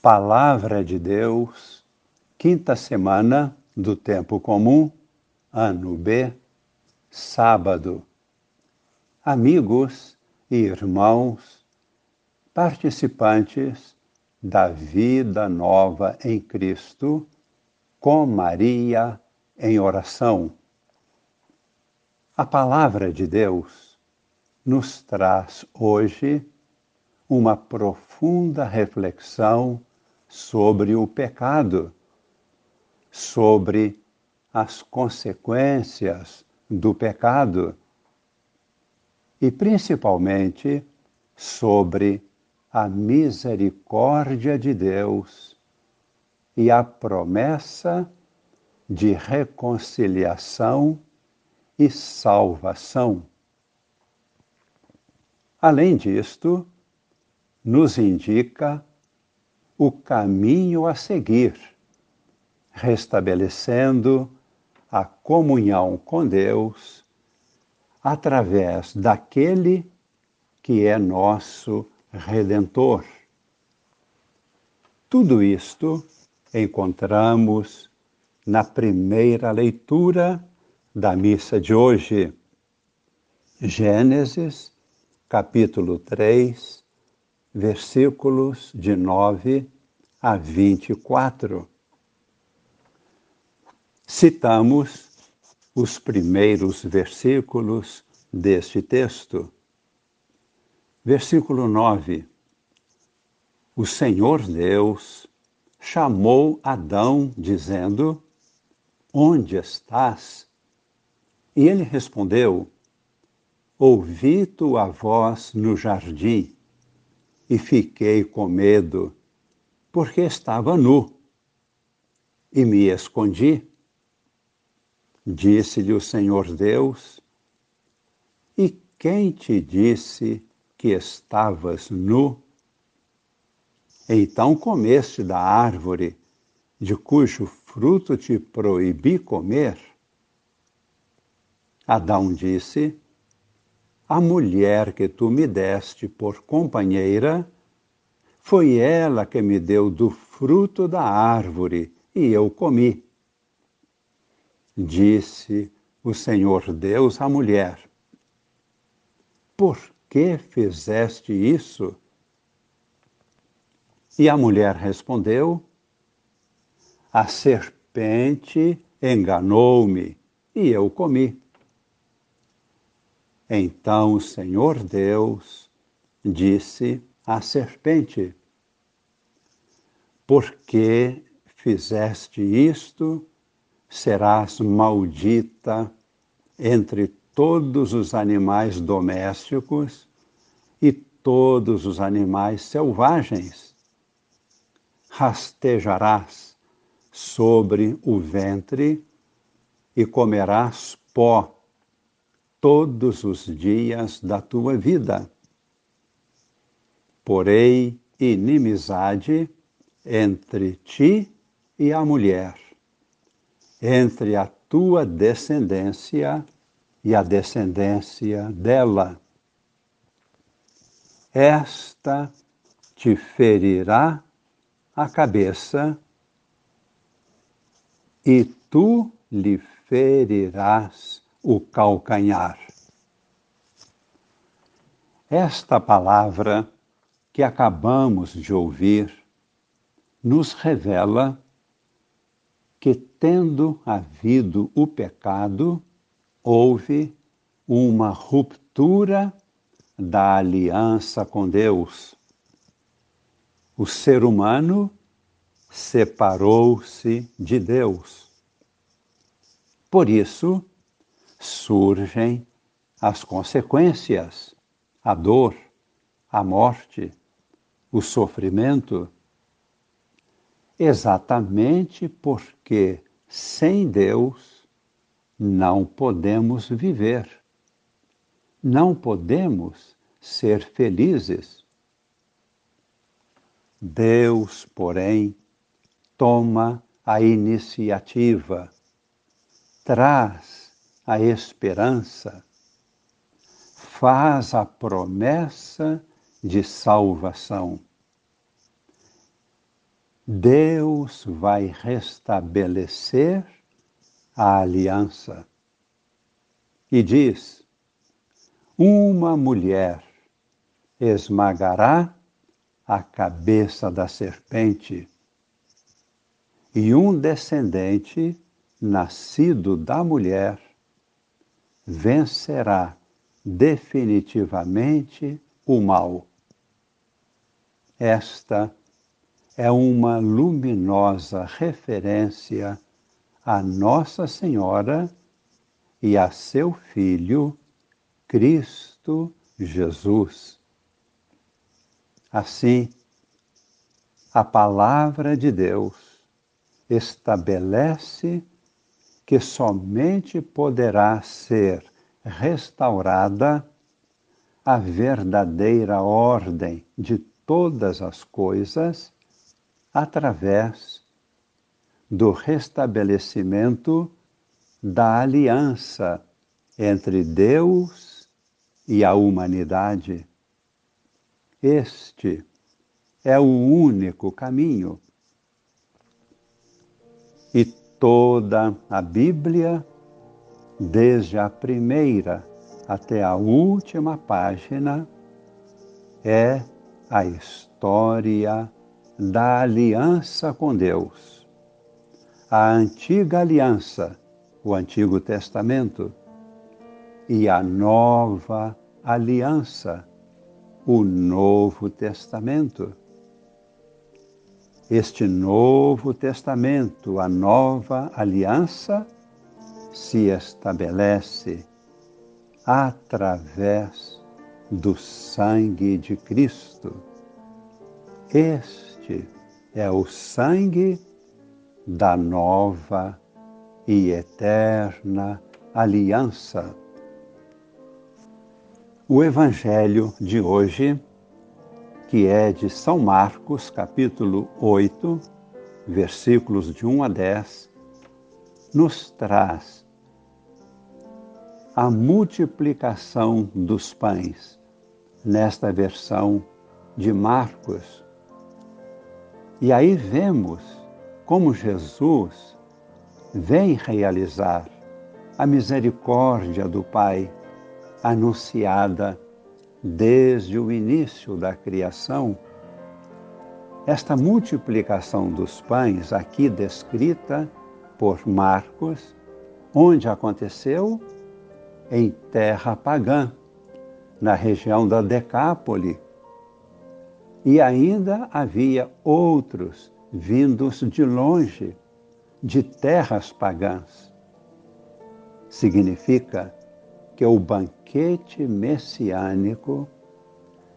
Palavra de Deus, quinta semana do Tempo Comum, ano B, sábado. Amigos e irmãos, participantes da vida nova em Cristo, com Maria em oração. A palavra de Deus nos traz hoje uma profunda reflexão sobre o pecado, sobre as consequências do pecado e principalmente sobre a misericórdia de Deus e a promessa de reconciliação e salvação. Além disto, nos indica o caminho a seguir, restabelecendo a comunhão com Deus através daquele que é nosso redentor. Tudo isto encontramos na primeira leitura da missa de hoje. Gênesis, capítulo 3, versículos de 9 a 24. Citamos os primeiros versículos deste texto. Versículo 9. O Senhor Deus chamou Adão, dizendo: Onde estás? E ele respondeu: Ouvi tua voz no jardim e fiquei com medo, porque estava nu e me escondi. Disse-lhe o Senhor Deus: E quem te disse que estavas nu? Então comeste da árvore de cujo fruto te proibi comer? Adão disse: a mulher que tu me deste por companheira, foi ela que me deu do fruto da árvore e eu comi. Disse o Senhor Deus à mulher: Por que fizeste isso? E a mulher respondeu: A serpente enganou-me e eu comi. Então o Senhor Deus disse à serpente: Porque fizeste isto, serás maldita entre todos os animais domésticos e todos os animais selvagens. Rastejarás sobre o ventre e comerás pó todos os dias da tua vida. Porém, inimizade entre ti e a mulher, entre a tua descendência e a descendência dela. Esta te ferirá a cabeça e tu lhe ferirás o calcanhar. Esta palavra que acabamos de ouvir nos revela que, tendo havido o pecado, houve uma ruptura da aliança com Deus. O ser humano separou-se de Deus. Por isso, surgem as consequências, a dor, a morte, o sofrimento. Exatamente porque sem Deus não podemos viver, não podemos ser felizes. Deus, porém, toma a iniciativa, traz a esperança, faz a promessa de salvação. Deus vai restabelecer a aliança. E diz: Uma mulher esmagará a cabeça da serpente, e um descendente nascido da mulher vencerá definitivamente o mal. Esta é uma luminosa referência a Nossa Senhora e a seu Filho, Cristo Jesus. Assim, a palavra de Deus estabelece que somente poderá ser restaurada a verdadeira ordem de todas as coisas através do restabelecimento da aliança entre Deus e a humanidade. Este é o único caminho. Toda a Bíblia, desde a primeira até a última página, é a história da aliança com Deus. A antiga aliança, o Antigo Testamento, e a nova aliança, o Novo Testamento. Este Novo Testamento, a nova aliança, se estabelece através do sangue de Cristo. Este é o sangue da nova e eterna aliança. O Evangelho de hoje, que é de São Marcos, capítulo 8, versículos de 1 a 10, nos traz a multiplicação dos pães, nesta versão de Marcos. E aí vemos como Jesus vem realizar a misericórdia do Pai anunciada desde o início da criação. Esta multiplicação dos pães, aqui descrita por Marcos, onde aconteceu em terra pagã, na região da Decápole. E ainda havia outros vindos de longe, de terras pagãs. Significa que o banquete messiânico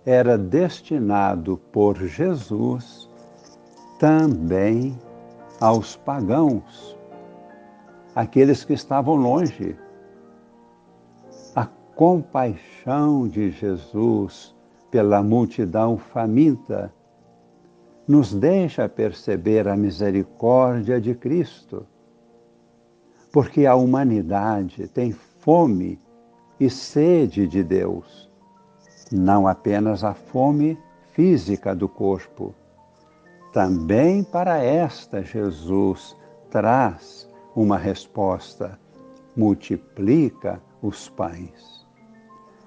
era destinado por Jesus também aos pagãos, aqueles que estavam longe, compaixão de Jesus pela multidão faminta nos deixa perceber a misericórdia de Cristo, porque a humanidade tem fome e sede de Deus, não apenas a fome física do corpo. Também para esta Jesus traz uma resposta, multiplica os pães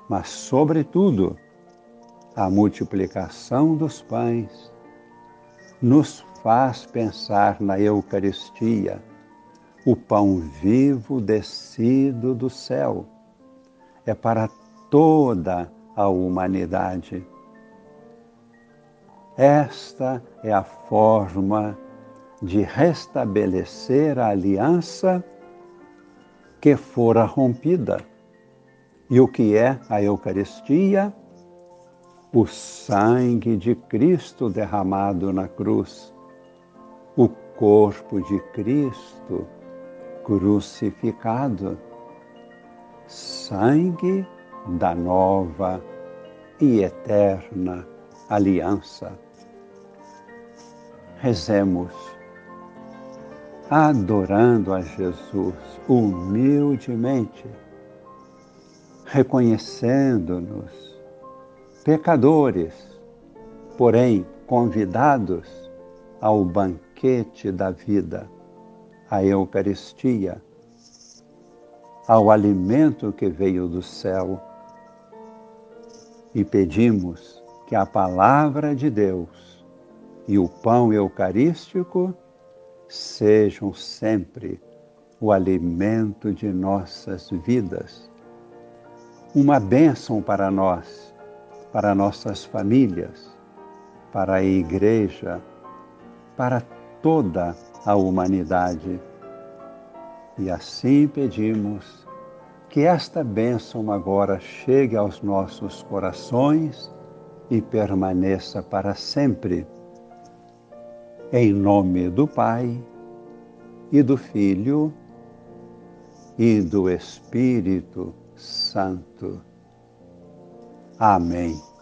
mas, sobretudo, a multiplicação dos pães nos faz pensar na Eucaristia, o pão vivo descido do céu. É para toda a humanidade. Esta é a forma de restabelecer a aliança que fora rompida. E o que é a Eucaristia? O sangue de Cristo derramado na cruz, o corpo de Cristo crucificado, sangue da nova e eterna aliança. Rezemos, adorando a Jesus humildemente reconhecendo-nos pecadores, porém convidados ao banquete da vida, à Eucaristia, ao alimento que veio do céu. E pedimos que a palavra de Deus e o pão eucarístico sejam sempre o alimento de nossas vidas. Uma bênção para nós, para nossas famílias, para a Igreja, para toda a humanidade. E assim pedimos que esta bênção agora chegue aos nossos corações e permaneça para sempre. Em nome do Pai e do Filho e do Espírito Santo. Amém.